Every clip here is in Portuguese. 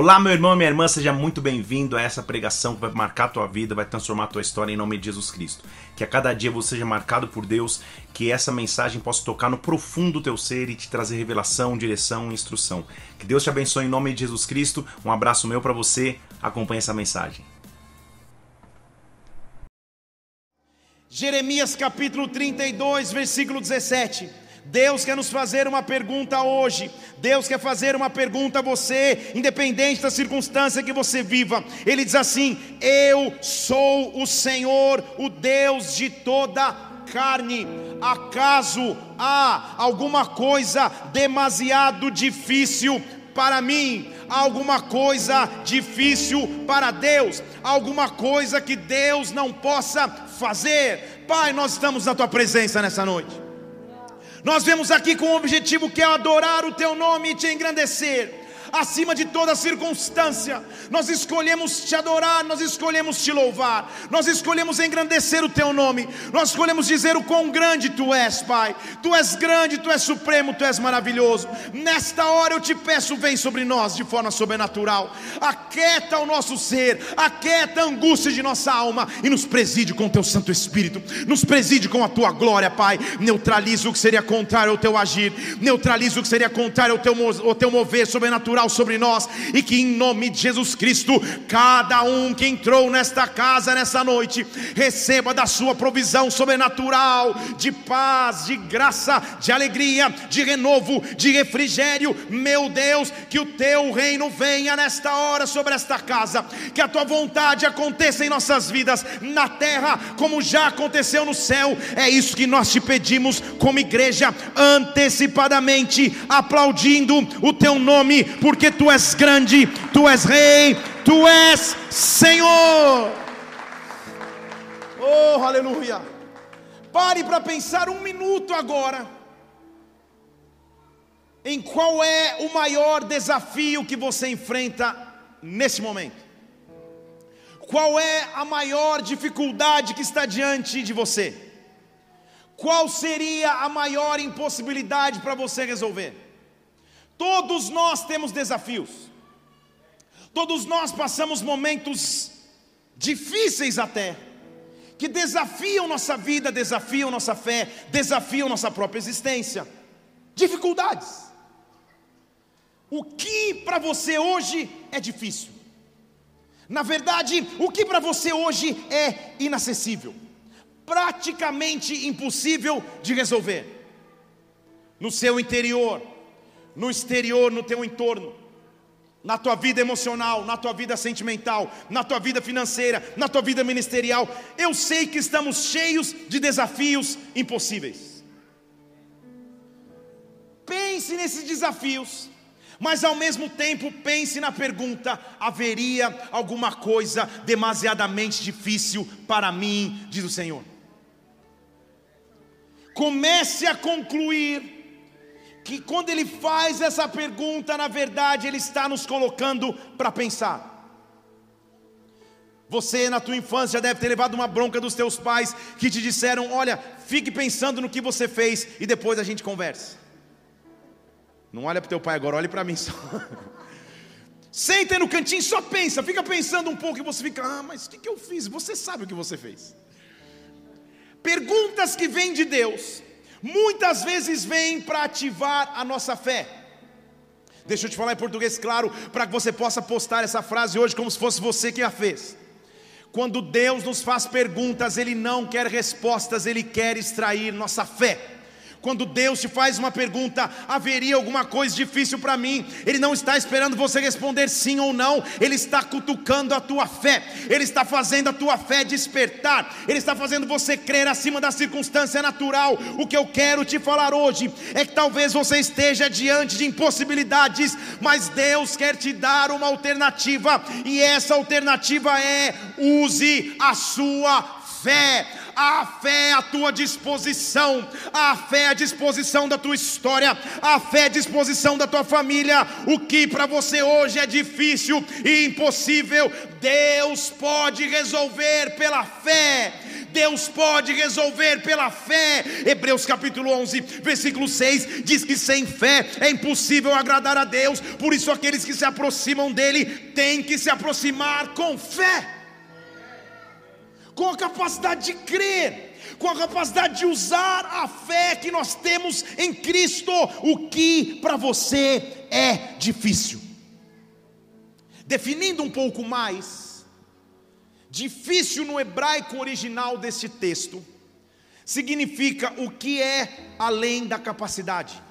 Olá, meu irmão e minha irmã, seja muito bem-vindo a essa pregação que vai marcar a tua vida, vai transformar a tua história em nome de Jesus Cristo. Que a cada dia você seja marcado por Deus, que essa mensagem possa tocar no profundo do teu ser e te trazer revelação, direção e instrução. Que Deus te abençoe em nome de Jesus Cristo. Um abraço meu para você. Acompanhe essa mensagem. Jeremias capítulo 32, versículo 17. Deus quer nos fazer uma pergunta hoje. Deus quer fazer uma pergunta a você, independente da circunstância que você viva. Ele diz assim: Eu sou o Senhor, o Deus de toda carne. Acaso há alguma coisa demasiado difícil para mim? Alguma coisa difícil para Deus? Alguma coisa que Deus não possa fazer? Pai, nós estamos na tua presença nessa noite. Nós vemos aqui com o objetivo que é adorar o teu nome e te engrandecer acima de toda circunstância. Nós escolhemos te adorar, nós escolhemos te louvar, nós escolhemos engrandecer o teu nome, nós escolhemos dizer o quão grande tu és, Pai. Tu és grande, tu és supremo, tu és maravilhoso. Nesta hora eu te peço, vem sobre nós de forma sobrenatural. Aquieta o nosso ser, aquieta a angústia de nossa alma e nos preside com o teu Santo Espírito, nos preside com a tua glória, Pai. Neutraliza o que seria contrário ao teu agir, neutraliza o que seria contrário ao teu, ao teu mover sobrenatural sobrenatural sobre nós e que em nome de Jesus Cristo, cada um que entrou nesta casa nessa noite, receba da sua provisão sobrenatural de paz, de graça, de alegria, de renovo, de refrigério. Meu Deus, que o teu reino venha nesta hora sobre esta casa, que a tua vontade aconteça em nossas vidas, na terra, como já aconteceu no céu. É isso que nós te pedimos como igreja, antecipadamente, aplaudindo o teu nome, porque tu és grande, tu és rei, tu és Senhor. Oh, aleluia. Pare para pensar um minuto agora. Em qual é o maior desafio que você enfrenta nesse momento? Qual é a maior dificuldade que está diante de você? Qual seria a maior impossibilidade para você resolver? Todos nós temos desafios. Todos nós passamos momentos difíceis até, que desafiam nossa vida, desafiam nossa fé, desafiam nossa própria existência. Dificuldades. O que para você hoje é difícil? Na verdade, o que para você hoje é inacessível, praticamente impossível de resolver? No seu interior, no exterior, no teu entorno, na tua vida emocional, na tua vida sentimental, na tua vida financeira, na tua vida ministerial. Eu sei que estamos cheios de desafios impossíveis. Pense nesses desafios, mas ao mesmo tempo pense na pergunta: haveria alguma coisa demasiadamente difícil para mim, diz o Senhor. Comece a concluir que quando ele faz essa pergunta, na verdade, ele está nos colocando para pensar. Você na tua infância deve ter levado uma bronca dos teus pais que te disseram: "Olha, fique pensando no que você fez e depois a gente conversa". Não olha para teu pai agora, olhe para mim só. Senta no cantinho, só pensa, fica pensando um pouco e você fica: "Ah, mas o que, que eu fiz?". Você sabe o que você fez. Perguntas que vêm de Deus muitas vezes vêm para ativar a nossa fé. Deixa eu te falar em português claro, para que você possa postar essa frase hoje como se fosse você que a fez. Quando Deus nos faz perguntas, Ele não quer respostas, Ele quer extrair nossa fé. Quando Deus te faz uma pergunta, haveria alguma coisa difícil para mim? Ele não está esperando você responder sim ou não, Ele está cutucando a tua fé, Ele está fazendo a tua fé despertar, Ele está fazendo você crer acima da circunstância natural. O que eu quero te falar hoje é que talvez você esteja diante de impossibilidades, mas Deus quer te dar uma alternativa, e essa alternativa é use a sua fé A fé é a tua disposição, a fé é a disposição da tua história, a fé é a disposição da tua família. O que para você hoje é difícil e impossível, Deus pode resolver pela fé. Deus pode resolver pela fé. Hebreus capítulo 11, versículo 6 diz que sem fé é impossível agradar a Deus, por isso aqueles que se aproximam dele têm que se aproximar com fé, com a capacidade de crer, com a capacidade de usar a fé que nós temos em Cristo, o que para você é difícil. Definindo um pouco mais, Difícil no hebraico original deste texto significa o que é além da capacidade.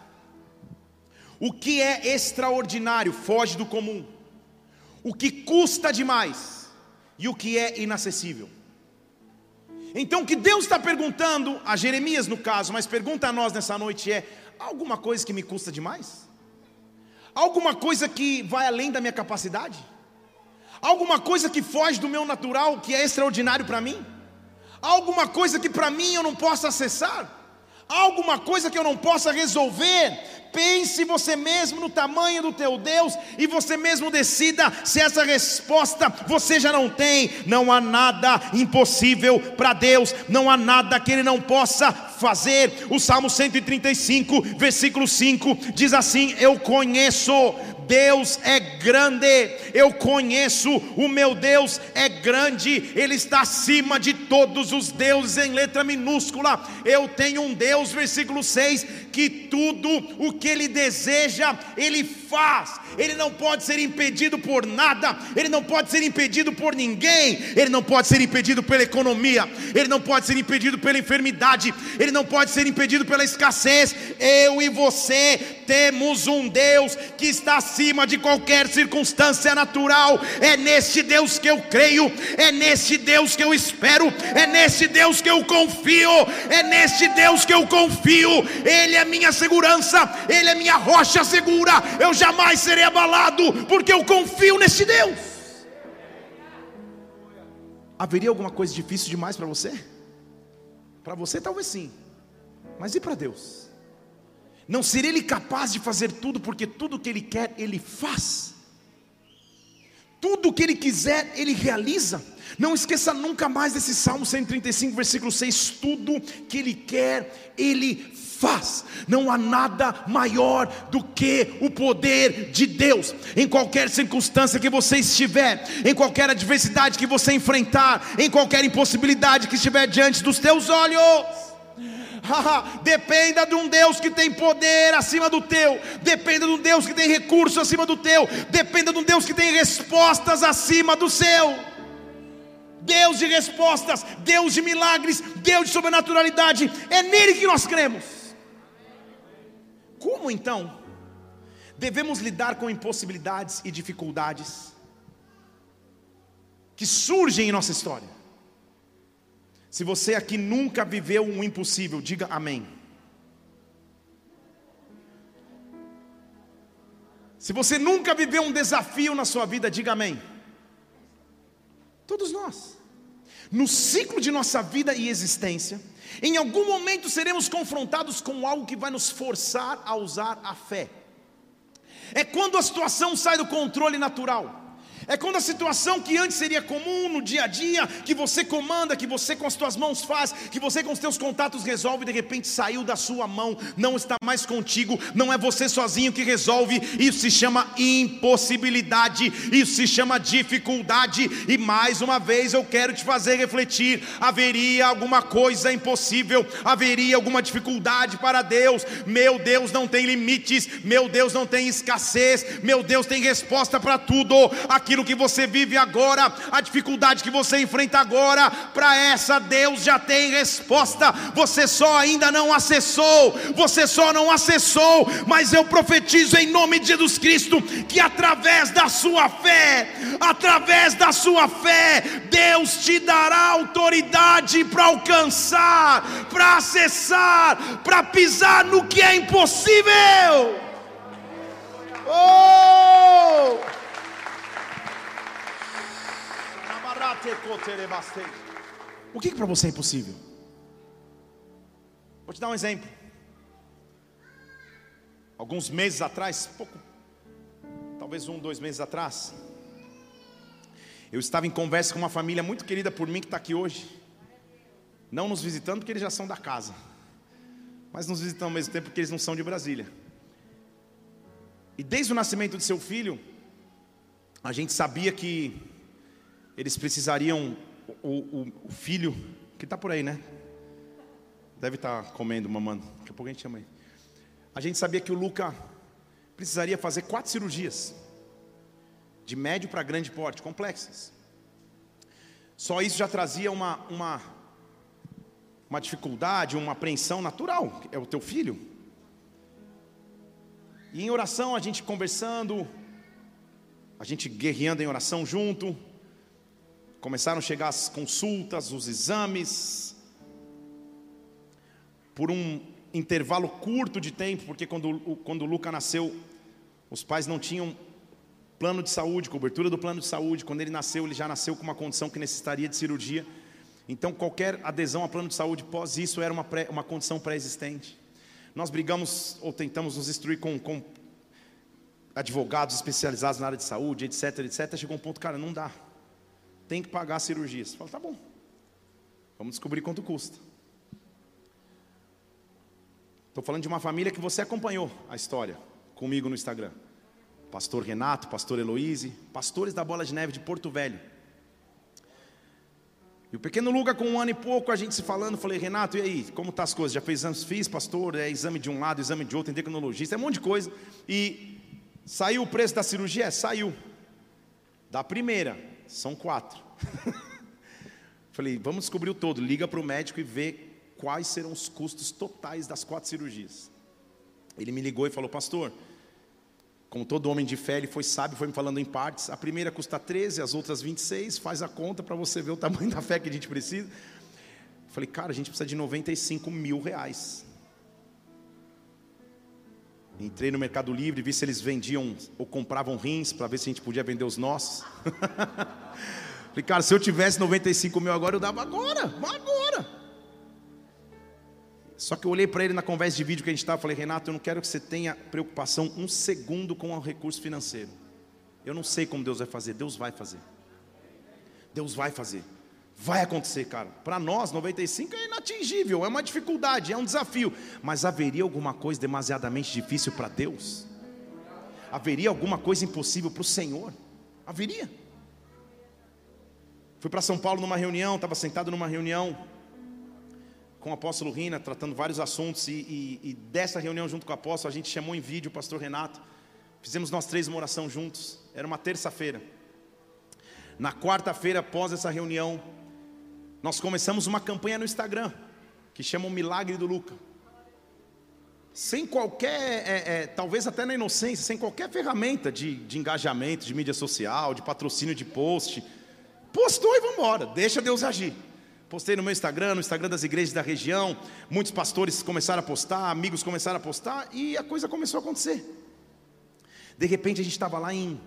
O que é extraordinário, foge do comum. O que custa demais e o que é inacessível. Então, o que Deus está perguntando a Jeremias, no caso, mas pergunta a nós nessa noite é: alguma coisa que me custa demais? Alguma coisa que vai além da minha capacidade? Alguma coisa que foge do meu natural, que é extraordinário para mim? Alguma coisa que para mim eu não possa acessar? Alguma coisa que eu não possa resolver? Pense você mesmo no tamanho do teu Deus e você mesmo decida se essa resposta você já não tem. Não há nada impossível para Deus, não há nada que Ele não possa fazer. O Salmo 135, versículo 5 diz assim: Eu conheço Deus é grande, eu conheço, o meu Deus é grande, Ele está acima de todos os deuses, em letra minúscula. Eu tenho um Deus, versículo 6, que tudo o que Ele deseja, Ele faz, Ele não pode ser impedido por nada, Ele não pode ser impedido por ninguém, Ele não pode ser impedido pela economia, Ele não pode ser impedido pela enfermidade, Ele não pode ser impedido pela escassez. Eu e você temos um Deus que está acima de qualquer circunstância natural. É neste Deus que eu creio, é neste Deus que eu espero, é neste Deus que eu confio, é neste Deus que eu confio. Ele é minha segurança, Ele é minha rocha segura. Eu jamais serei abalado, porque eu confio neste Deus. Haveria alguma coisa difícil demais para você? Para você, talvez sim, mas e para Deus? Não seria ele capaz de fazer tudo, porque tudo que ele quer, ele faz. Tudo que ele quiser, ele realiza. Não esqueça nunca mais desse Salmo 135, versículo 6: tudo que ele quer, ele faz. Não há nada maior do que o poder de Deus. Em qualquer circunstância que você estiver, em qualquer adversidade que você enfrentar, em qualquer impossibilidade que estiver diante dos teus olhos dependa de um Deus que tem poder acima do teu, dependa de um Deus que tem recurso acima do teu, dependa de um Deus que tem respostas acima do seu. Deus de respostas, Deus de milagres, Deus de sobrenaturalidade, é nele que nós cremos. Como então devemos lidar com impossibilidades e dificuldades que surgem em nossa história? Se você aqui nunca viveu um impossível, diga amém. Se você nunca viveu um desafio na sua vida, diga amém. Todos nós. No ciclo de nossa vida e existência, em algum momento seremos confrontados com algo que vai nos forçar a usar a fé. É quando a situação sai do controle natural. É quando a situação que antes seria comum no dia a dia, que você comanda, que você com as suas mãos faz, que você com os seus contatos resolve, de repente saiu da sua mão, não está mais contigo, não é você sozinho que resolve. Isso se chama impossibilidade, isso se chama dificuldade. E mais uma vez eu quero te fazer refletir: haveria alguma coisa impossível, haveria alguma dificuldade para Deus. Meu Deus não tem limites, meu Deus não tem escassez, meu Deus tem resposta para tudo. Aquilo aquilo que você vive agora, a dificuldade que você enfrenta agora, para essa Deus já tem resposta. Você só ainda não acessou, você só não acessou, mas eu profetizo em nome de Jesus Cristo que através da sua fé, através da sua fé, Deus te dará autoridade para alcançar, para acessar, para pisar no que é impossível. Oh! O que, que para você é impossível? Vou te dar um exemplo. Alguns meses atrás, pouco, talvez um, dois meses atrás, eu estava em conversa com uma família muito querida por mim que está aqui hoje. Não nos visitando porque eles já são da casa, mas nos visitando ao mesmo tempo porque eles não são de Brasília. E desde o nascimento de seu filho, a gente sabia que eles precisariam, o, o, o filho, que está por aí, né? Deve estar tá comendo, mamando. Daqui a pouco a gente chama aí. A gente sabia que o Luca precisaria fazer quatro cirurgias, de médio para grande porte, complexas. Só isso já trazia uma, uma, uma dificuldade, uma apreensão natural. É o teu filho. E em oração, a gente conversando, a gente guerreando em oração junto. Começaram a chegar as consultas, os exames. Por um intervalo curto de tempo, porque quando, quando o Luca nasceu, os pais não tinham plano de saúde, cobertura do plano de saúde. Quando ele nasceu, ele já nasceu com uma condição que necessitaria de cirurgia. Então, qualquer adesão a plano de saúde pós isso era uma, pré, uma condição pré-existente. Nós brigamos ou tentamos nos instruir com, com advogados especializados na área de saúde, etc, etc. Chegou um ponto, cara, não dá. Tem que pagar a cirurgia. Você fala, tá bom. Vamos descobrir quanto custa. Estou falando de uma família que você acompanhou a história comigo no Instagram. Pastor Renato, Pastor Heloíse, pastores da Bola de Neve de Porto Velho. E o pequeno Luca, com um ano e pouco, a gente se falando, falei, Renato, e aí, como tá as coisas? Já fez exames? Fiz, pastor, é exame de um lado, exame de outro, endocrinologista, é um monte de coisa. E saiu o preço da cirurgia? É, saiu. Da primeira, são quatro. falei, vamos descobrir o todo, liga para o médico e vê quais serão os custos totais das quatro cirurgias. Ele me ligou e falou, pastor, como todo homem de fé, ele foi sábio, foi me falando em partes. A primeira custa 13, as outras 26. Faz a conta para você ver o tamanho da fé que a gente precisa. Falei, cara, a gente precisa de 95 mil reais. Entrei no Mercado Livre, vi se eles vendiam ou compravam rins para ver se a gente podia vender os nossos. Falei, cara, se eu tivesse 95 mil agora, eu dava agora, agora. Só que eu olhei para ele na conversa de vídeo que a gente estava falei, Renato, eu não quero que você tenha preocupação um segundo com o recurso financeiro. Eu não sei como Deus vai fazer, Deus vai fazer. Deus vai fazer. Vai acontecer, cara. Para nós, 95 é inatingível, é uma dificuldade, é um desafio. Mas haveria alguma coisa demasiadamente difícil para Deus? Haveria alguma coisa impossível para o Senhor? Haveria. Fui para São Paulo numa reunião, estava sentado numa reunião com o apóstolo Rina, tratando vários assuntos, e, e, e, dessa reunião junto com o apóstolo, a gente chamou em vídeo o pastor Renato, fizemos nós três uma oração juntos, era uma terça-feira. Na quarta-feira, após essa reunião, nós começamos uma campanha no Instagram, que chama o Milagre do Luca. Sem qualquer, é, é, talvez até na inocência, sem qualquer ferramenta de, de engajamento, de mídia social, de patrocínio de post. Postou e vamos embora, deixa Deus agir. Postei no meu Instagram, no Instagram das igrejas da região. Muitos pastores começaram a postar, amigos começaram a postar e a coisa começou a acontecer. De repente a gente estava lá em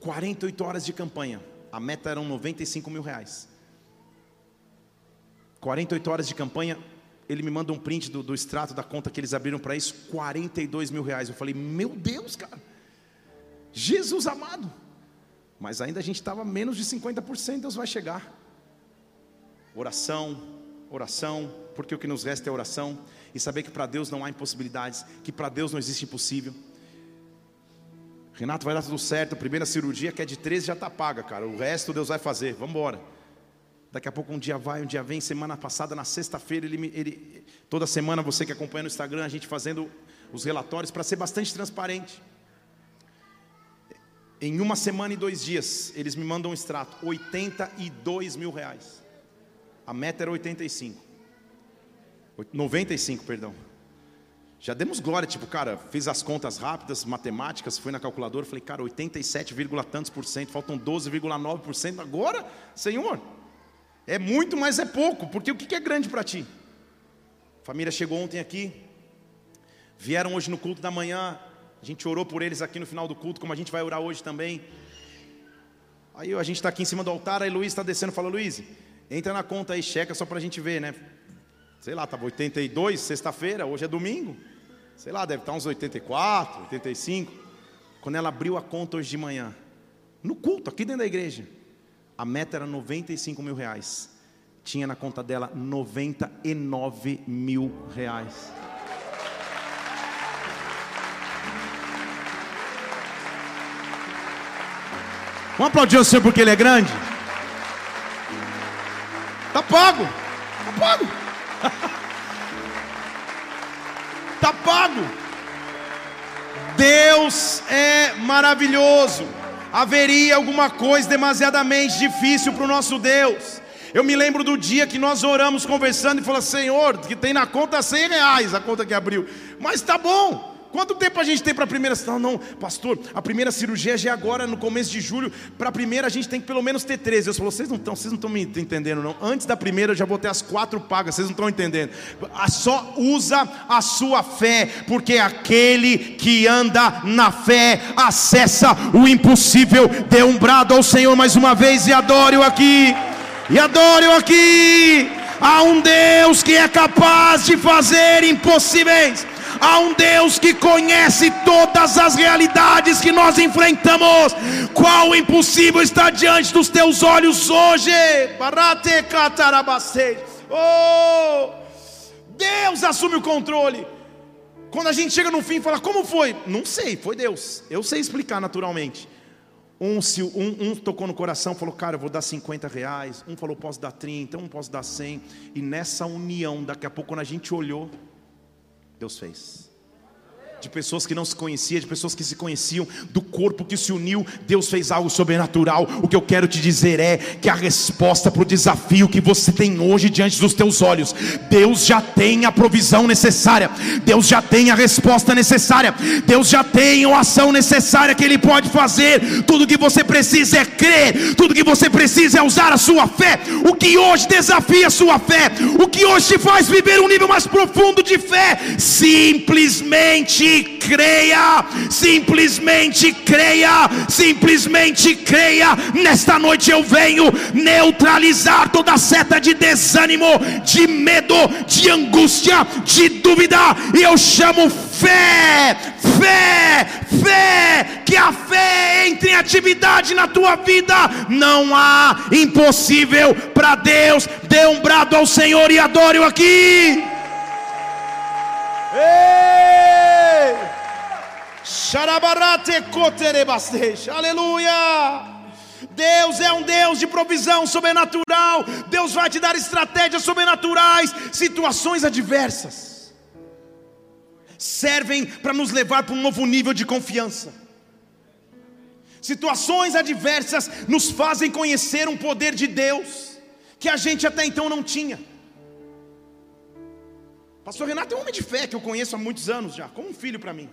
48 horas de campanha. A meta eram 95 mil reais. 48 horas de campanha, ele me manda um print do, do extrato da conta que eles abriram para isso, 42 mil reais. Eu falei, meu Deus, cara, Jesus amado. Mas ainda a gente estava menos de 50%, Deus vai chegar. Oração, oração, porque o que nos resta é oração e saber que para Deus não há impossibilidades, que para Deus não existe impossível. Renato vai dar tudo certo, a primeira cirurgia que é de 13 já está paga, cara. O resto Deus vai fazer. Vamos embora. Daqui a pouco um dia vai, um dia vem. Semana passada, na sexta-feira, ele, ele, toda semana você que acompanha no Instagram, a gente fazendo os relatórios para ser bastante transparente. Em uma semana e dois dias, eles me mandam um extrato, 82 mil reais. A meta era 85. 95, perdão. Já demos glória, tipo, cara, fiz as contas rápidas, matemáticas, fui na calculadora, falei, cara, 87, tantos por cento, faltam 12,9% agora, Senhor. É muito, mas é pouco, porque o que é grande para ti? Família chegou ontem aqui, vieram hoje no culto da manhã, a gente orou por eles aqui no final do culto, como a gente vai orar hoje também. Aí a gente está aqui em cima do altar, aí Luiz está descendo fala, Luiz, Entra na conta aí, checa só para a gente ver, né? sei lá, estava 82, sexta-feira, hoje é domingo. Sei lá, deve estar uns 84, 85. Quando ela abriu a conta hoje de manhã, no culto, aqui dentro da igreja, a meta era 95 mil reais. Tinha na conta dela 99 mil reais. Vamos aplaudir o Senhor porque Ele é grande? Tá pago, tá pago, tá pago. Deus é maravilhoso. Haveria alguma coisa demasiadamente difícil para o nosso Deus. Eu me lembro do dia que nós oramos conversando e falou: Senhor, que tem na conta 100 reais, a conta que abriu. Mas tá bom, Quanto tempo a gente tem para a primeira? Não, não, pastor, a primeira cirurgia já é agora, no começo de julho. Para a primeira a gente tem que pelo menos ter 13. Eu falou, vocês não estão, vocês não estão me entendendo, não. Antes da primeira eu já vou ter as quatro pagas, vocês não estão entendendo. Só usa a sua fé, porque aquele que anda na fé acessa o impossível. Dê um brado ao Senhor mais uma vez e adore-o aqui. E adore-o aqui. Há um Deus que é capaz de fazer impossíveis. Há um Deus que conhece todas as realidades que nós enfrentamos. Qual impossível está diante dos teus olhos hoje? Oh, Deus assume o controle. Quando a gente chega no fim e fala, como foi? Não sei, foi Deus. Eu sei explicar naturalmente. Um, um, um, tocou no coração, falou, cara, eu vou dar 50 reais. Um falou, posso dar 30, um posso dar 100. E nessa união, daqui a pouco, quando a gente olhou, Deus fez de pessoas que não se conheciam, de pessoas que se conheciam, do corpo que se uniu, Deus fez algo sobrenatural. O que eu quero te dizer é que a resposta para o desafio que você tem hoje diante dos teus olhos, Deus já tem a provisão necessária, Deus já tem a resposta necessária, Deus já tem a ação necessária que Ele pode fazer. Tudo que você precisa é crer, tudo que você precisa é usar a sua fé. O que hoje desafia a sua fé, o que hoje te faz viver um nível mais profundo de fé, simplesmente creia, simplesmente creia, simplesmente creia. Nesta noite eu venho neutralizar toda seta de desânimo, de medo, de angústia, de dúvida, e eu chamo fé, fé, fé, que a fé entre em atividade na tua vida, não há impossível para Deus. Dê um brado ao Senhor e adore-o aqui. Ei! Aleluia! Deus é um Deus de provisão sobrenatural. Deus vai te dar estratégias sobrenaturais, situações adversas. Servem para nos levar para um novo nível de confiança. Situações adversas nos fazem conhecer um poder de Deus que a gente até então não tinha. Pastor Renato é um homem de fé que eu conheço há muitos anos já, como um filho para mim.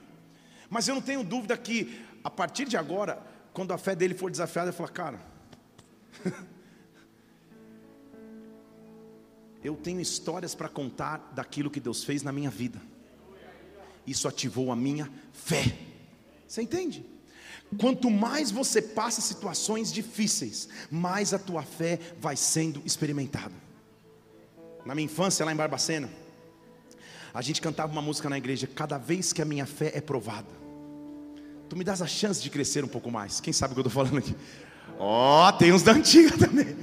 Mas eu não tenho dúvida que, a partir de agora, quando a fé dele for desafiada, ele falar, cara, eu tenho histórias para contar daquilo que Deus fez na minha vida. Isso ativou a minha fé. Você entende? Quanto mais você passa situações difíceis, mais a tua fé vai sendo experimentada. Na minha infância, lá em Barbacena, a gente cantava uma música na igreja, cada vez que a minha fé é provada. Tu me das a chance de crescer um pouco mais. Quem sabe o que eu estou falando aqui? Ó, oh, tem uns da antiga também.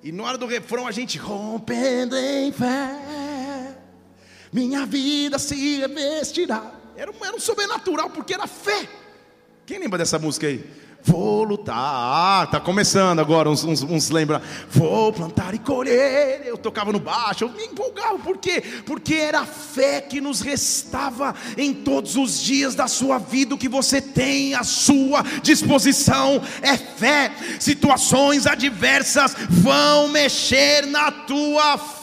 E na hora do refrão a gente rompendo em fé, minha vida se revestirá. Era um, era um sobrenatural porque era fé. Quem lembra dessa música aí? Vou lutar. Ah, tá começando agora, uns, uns, uns lembra. Vou plantar e colher. Eu tocava no baixo, eu me empolgava. Por quê? Porque era a fé que nos restava em todos os dias da sua vida. O que você tem à sua disposição é fé. Situações adversas vão mexer na tua fé.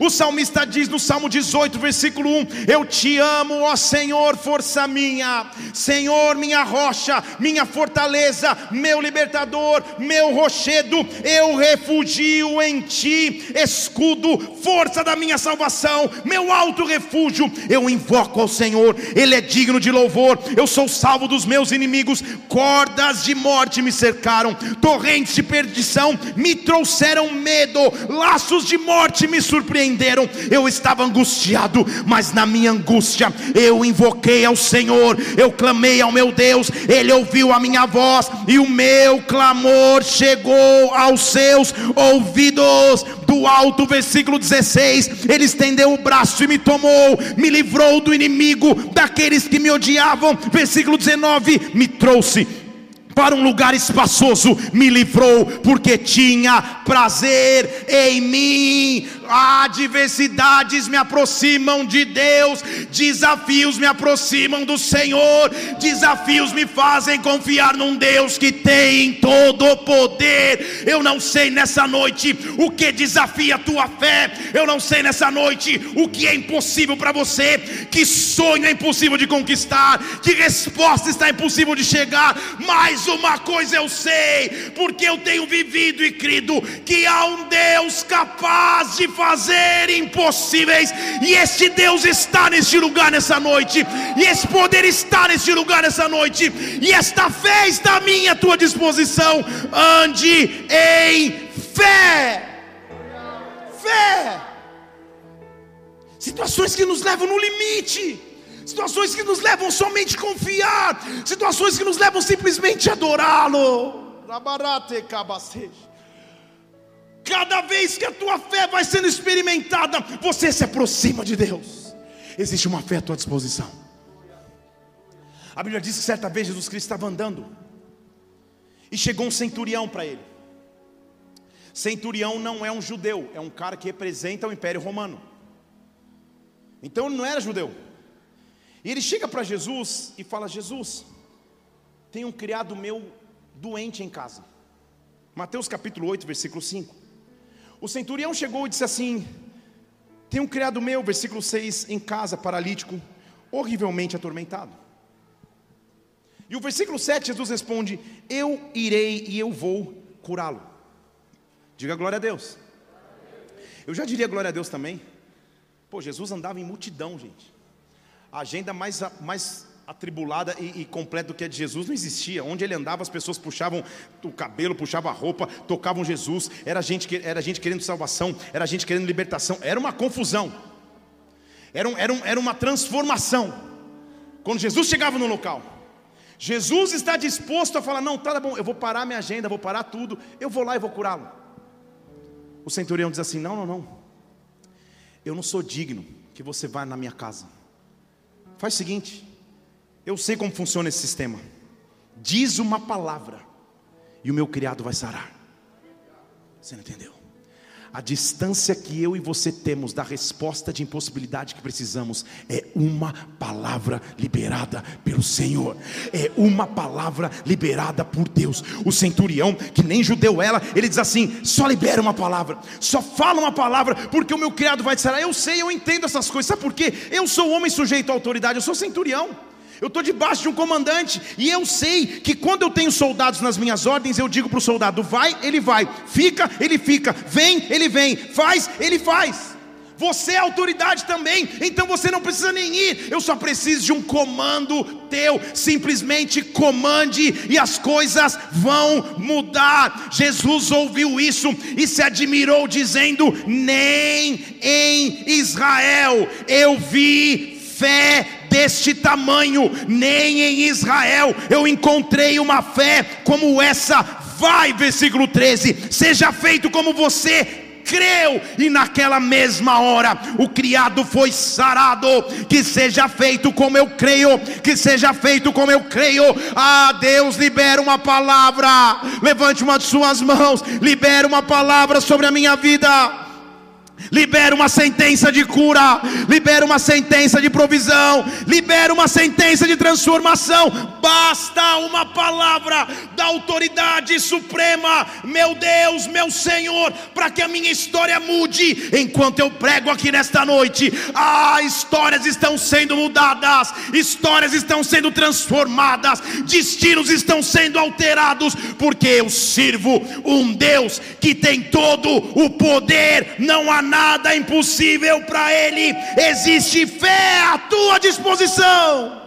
O salmista diz no Salmo 18, versículo 1: Eu te amo, ó Senhor, força minha, Senhor, minha rocha, minha fortaleza, meu libertador, meu rochedo, eu refugio em ti, escudo, força da minha salvação, meu alto refúgio. Eu invoco ao Senhor, Ele é digno de louvor. Eu sou salvo dos meus inimigos, cordas de morte me cercaram, torrentes de perdição me trouxeram medo, laços de morte me surpreenderam. Eu estava angustiado, mas na minha angústia eu invoquei ao Senhor, eu clamei ao meu Deus, ele ouviu a minha voz e o meu clamor chegou aos seus ouvidos. Do alto, versículo 16: Ele estendeu o braço e me tomou, me livrou do inimigo, daqueles que me odiavam. Versículo 19: Me trouxe para um lugar espaçoso, me livrou, porque tinha prazer em mim. Adversidades me aproximam de Deus, desafios me aproximam do Senhor, desafios me fazem confiar num Deus que tem todo o poder. Eu não sei nessa noite o que desafia a tua fé, eu não sei nessa noite o que é impossível para você, que sonho é impossível de conquistar, que resposta está impossível de chegar, mas uma coisa eu sei, porque eu tenho vivido e crido que há um Deus capaz de fazer impossíveis, e este Deus está neste lugar nessa noite, e esse poder está neste lugar nessa noite, e esta fé está à minha tua disposição. Ande em fé. Fé. Situações que nos levam no limite situações que nos levam somente a confiar, situações que nos levam simplesmente a adorá-lo. Cada vez que a tua fé vai sendo experimentada, você se aproxima de Deus. Existe uma fé à tua disposição. A Bíblia diz que certa vez Jesus Cristo estava andando e chegou um centurião para ele. Centurião não é um judeu, é um cara que representa o Império Romano. Então ele não era judeu. E ele chega para Jesus e fala: Jesus, tem um criado meu doente em casa. Mateus capítulo 8, versículo 5. O centurião chegou e disse assim: Tem um criado meu, versículo 6, em casa, paralítico, horrivelmente atormentado. E o versículo 7, Jesus responde: Eu irei e eu vou curá-lo. Diga glória a Deus. Eu já diria glória a Deus também. Pô, Jesus andava em multidão, gente. A agenda mais, mais atribulada e, e, completa do que a de Jesus não existia. Onde ele andava, as pessoas puxavam o cabelo, puxavam a roupa, tocavam Jesus. Era gente, era gente querendo salvação, era gente querendo libertação. Era uma confusão. Era, um, era, um, era uma transformação. Quando Jesus chegava no local, Jesus está disposto a falar: Não, tá bom, eu vou parar minha agenda, vou parar tudo, eu vou lá e vou curá-lo. O centurião diz assim: Não, não, não. Eu não sou digno que você vá na minha casa. Faz o seguinte, eu sei como funciona esse sistema. Diz uma palavra e o meu criado vai sarar. Você não entendeu? A distância que eu e você temos da resposta de impossibilidade que precisamos é uma palavra liberada pelo Senhor, é uma palavra liberada por Deus. O centurião, que nem judeu ela, ele diz assim: só libera uma palavra, só fala uma palavra, porque o meu criado vai dizer: Eu sei, eu entendo essas coisas, sabe por quê? Eu sou homem sujeito à autoridade, eu sou centurião eu estou debaixo de um comandante, e eu sei que quando eu tenho soldados nas minhas ordens, eu digo para o soldado: vai, ele vai, fica, ele fica, vem, ele vem, faz, ele faz. Você é autoridade também, então você não precisa nem ir. Eu só preciso de um comando teu. Simplesmente comande e as coisas vão mudar. Jesus ouviu isso e se admirou, dizendo: Nem em Israel eu vi fé deste tamanho, nem em Israel eu encontrei uma fé como essa. Vai, versículo 13: seja feito como você creu, e naquela mesma hora o criado foi sarado. Que seja feito como eu creio, que seja feito como eu creio. Ah, Deus, libera uma palavra. Levante uma de suas mãos, libera uma palavra sobre a minha vida libera uma sentença de cura, libera uma sentença de provisão, libera uma sentença de transformação. Basta uma palavra da autoridade suprema, meu Deus, meu Senhor, para que a minha história mude. Enquanto eu prego aqui nesta noite, ah, histórias estão sendo mudadas, histórias estão sendo transformadas, destinos estão sendo alterados, porque eu sirvo um Deus que tem todo o poder, não há nada impossível para Ele, existe fé à tua disposição.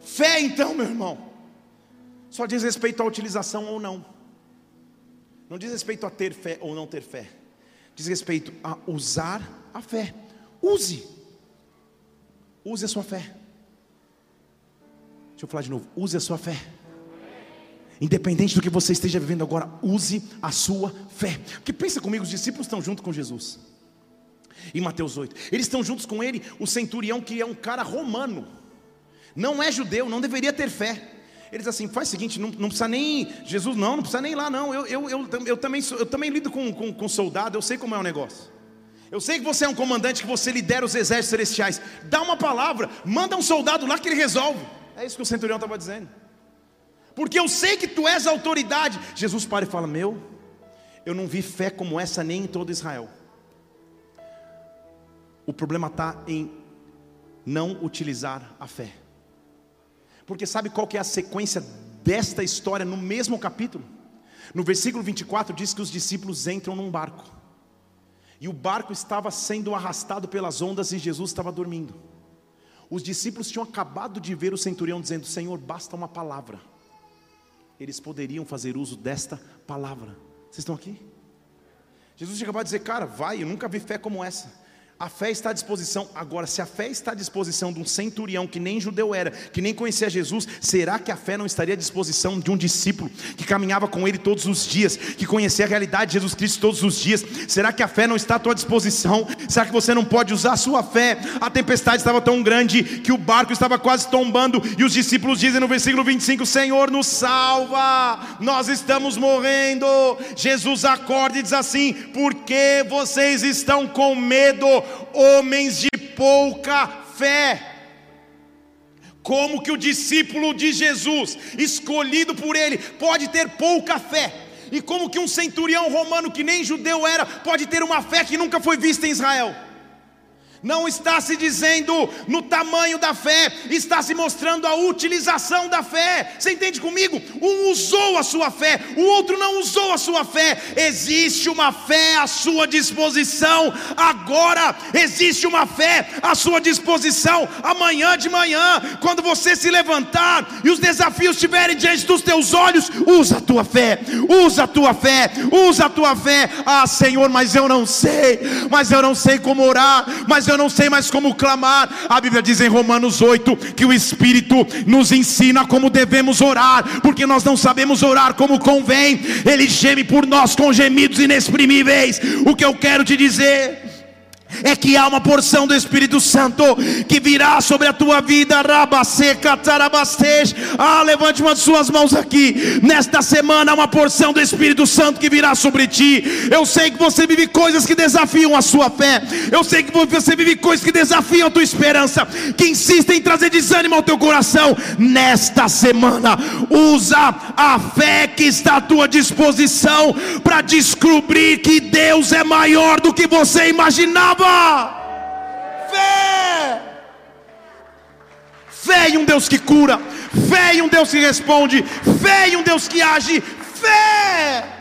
Fé, então, meu irmão, só diz respeito à utilização ou não. Não diz respeito a ter fé ou não ter fé. Diz respeito a usar a fé. Use. Use a sua fé. Deixa eu falar de novo. Use a sua fé. Independente do que você esteja vivendo agora, use a sua fé. Porque pensa comigo, os discípulos estão junto com Jesus. Em Mateus 8. Eles estão juntos com ele, o centurião que é um cara romano. Não é judeu, não deveria ter fé. Eles assim, faz o seguinte, não, não, precisa nem. Jesus, não, não precisa nem ir lá, não. Eu, eu, eu, eu, também, eu também lido com, com, com soldado, eu sei como é o negócio. Eu sei que você é um comandante, que você lidera os exércitos celestiais. Dá uma palavra, manda um soldado lá que ele resolve. É isso que o centurião estava dizendo. Porque eu sei que tu és autoridade. Jesus para e fala: Meu, eu não vi fé como essa nem em todo Israel. O problema está em não utilizar a fé. Porque sabe qual que é a sequência desta história no mesmo capítulo? No versículo 24 diz que os discípulos entram num barco. E o barco estava sendo arrastado pelas ondas e Jesus estava dormindo. Os discípulos tinham acabado de ver o centurião dizendo: Senhor, basta uma palavra. Eles poderiam fazer uso desta palavra. Vocês estão aqui? Jesus tinha acabado de dizer: Cara, vai, eu nunca vi fé como essa. A fé está à disposição. Agora, se a fé está à disposição de um centurião que nem judeu era, que nem conhecia Jesus, será que a fé não estaria à disposição de um discípulo que caminhava com ele todos os dias, que conhecia a realidade de Jesus Cristo todos os dias? Será que a fé não está à tua disposição? Será que você não pode usar a sua fé? A tempestade estava tão grande que o barco estava quase tombando, e os discípulos dizem no versículo 25: Senhor, nos salva, nós estamos morrendo. Jesus acorda e diz assim: Por que vocês estão com medo? Homens de pouca fé. Como que o discípulo de Jesus, escolhido por ele, pode ter pouca fé? E como que um centurião romano que nem judeu era, pode ter uma fé que nunca foi vista em Israel? Não está se dizendo no tamanho da fé, está se mostrando a utilização da fé. Você entende comigo? Um usou a sua fé, o outro não usou a sua fé. Existe uma fé à sua disposição agora, existe uma fé à sua disposição amanhã de manhã, quando você se levantar e os desafios estiverem diante dos teus olhos, usa a tua fé, usa a tua fé, usa a tua fé. Ah, Senhor, mas eu não sei, mas eu não sei como orar, mas eu não sei mais como clamar. A Bíblia diz em Romanos 8 que o Espírito nos ensina como devemos orar, porque nós não sabemos orar como convém. Ele geme por nós com gemidos inexprimíveis. O que eu quero te dizer é que há uma porção do Espírito Santo que virá sobre a tua vida. Ah, levante uma de suas mãos aqui. Nesta semana, há uma porção do Espírito Santo que virá sobre ti. Eu sei que você vive coisas que desafiam a sua fé. Eu sei que você vive coisas que desafiam a tua esperança, que insistem em trazer desânimo ao teu coração. Nesta semana, usa a fé que está à tua disposição para descobrir que Deus é maior do que você imaginava. Fé! Fé em um Deus que cura, fé em um Deus que responde, fé em um Deus que age, fé!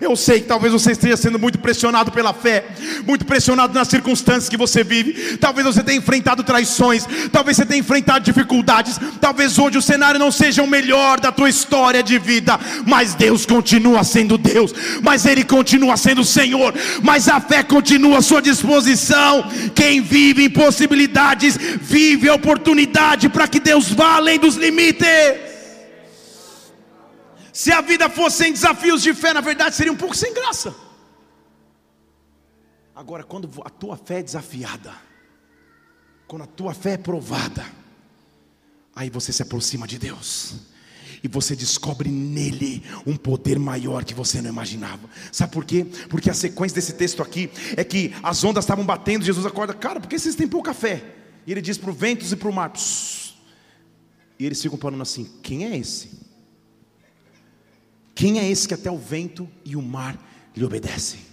Eu sei que talvez você esteja sendo muito pressionado pela fé, muito pressionado nas circunstâncias que você vive. Talvez você tenha enfrentado traições, talvez você tenha enfrentado dificuldades. Talvez hoje o cenário não seja o melhor da tua história de vida, mas Deus continua sendo Deus, mas Ele continua sendo Senhor, mas a fé continua à sua disposição. Quem vive impossibilidades, vive a oportunidade para que Deus vá além dos limites. Se a vida fosse sem desafios de fé, na verdade seria um pouco sem graça. Agora, quando a tua fé é desafiada, quando a tua fé é provada, aí você se aproxima de Deus. E você descobre nele um poder maior que você não imaginava. Sabe por quê? Porque a sequência desse texto aqui é que as ondas estavam batendo, Jesus acorda, cara, por que vocês têm pouca fé? E ele diz para o ventos e para o mar, Psss. e eles ficam falando assim: quem é esse? Quem é esse que até o vento e o mar lhe obedecem?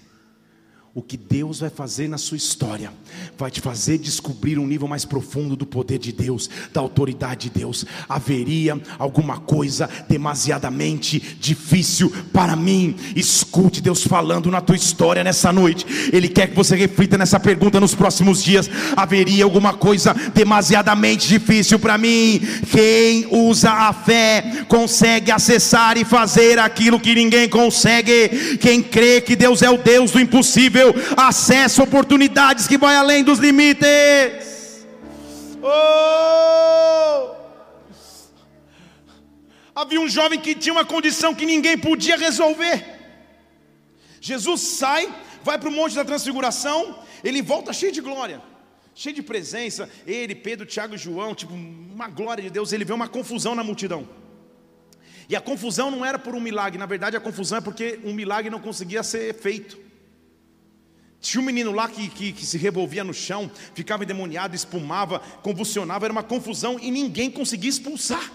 O que Deus vai fazer na sua história, vai te fazer descobrir um nível mais profundo do poder de Deus, da autoridade de Deus. Haveria alguma coisa demasiadamente difícil para mim? Escute Deus falando na tua história nessa noite. Ele quer que você reflita nessa pergunta nos próximos dias. Haveria alguma coisa demasiadamente difícil para mim? Quem usa a fé consegue acessar e fazer aquilo que ninguém consegue. Quem crê que Deus é o Deus do impossível acesso a oportunidades que vai além dos limites. Oh! Havia um jovem que tinha uma condição que ninguém podia resolver. Jesus sai, vai para o Monte da Transfiguração, ele volta cheio de glória, cheio de presença. Ele, Pedro, Tiago e João, tipo, uma glória de Deus. Ele vê uma confusão na multidão. E a confusão não era por um milagre, na verdade a confusão é porque um milagre não conseguia ser feito. Tinha um menino lá que, que, que, se revolvia no chão, ficava endemoniado, espumava, convulsionava, era uma confusão e ninguém conseguia expulsar.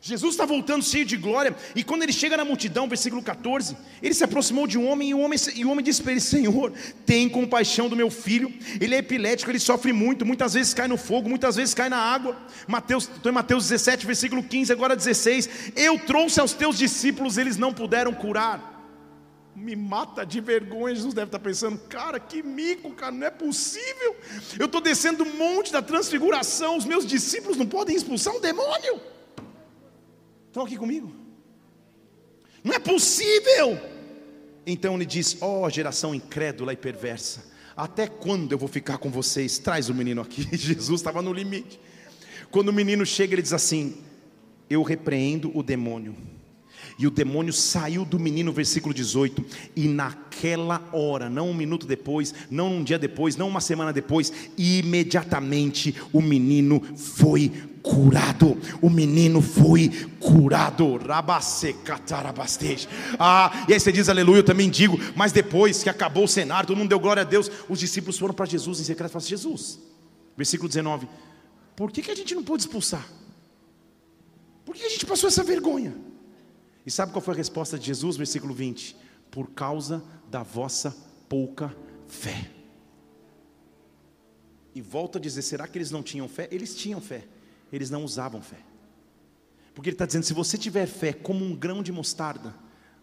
Jesus está voltando cheio de glória, e quando ele chega na multidão, versículo 14, ele se aproximou de um homem, e o homem, e o homem disse para ele: Senhor, tem compaixão do meu filho, ele é epilético, ele sofre muito, muitas vezes cai no fogo, muitas vezes cai na água. Mateus, estou em Mateus 17, versículo 15, agora 16. Eu trouxe aos teus discípulos, eles não puderam curar me mata de vergonha. Jesus deve estar pensando, cara, que mico, cara, não é possível. Eu estou descendo um monte da transfiguração, os meus discípulos não podem expulsar um demônio. Estão aqui comigo? Não é possível. Então ele diz: Ó oh, geração incrédula e perversa, até quando eu vou ficar com vocês? Traz o menino aqui. Jesus estava no limite. Quando o menino chega, ele diz assim: Eu repreendo o demônio e o demônio saiu do menino, versículo 18. E naquela hora, não um minuto depois, não um dia depois, não uma semana depois, imediatamente o menino foi curado. O menino foi curado. Ah, e aí você diz aleluia, eu também digo. Mas depois que acabou o cenário, todo mundo deu glória a Deus. Os discípulos foram para Jesus em secreto e falaram: Jesus, versículo 19: Por que, que a gente não pôde expulsar? Por que a gente passou essa vergonha? E sabe qual foi a resposta de Jesus, versículo 20? Por causa da vossa pouca fé. E volta a dizer: será que eles não tinham fé? Eles tinham fé, eles não usavam fé. Porque ele está dizendo: se você tiver fé como um grão de mostarda,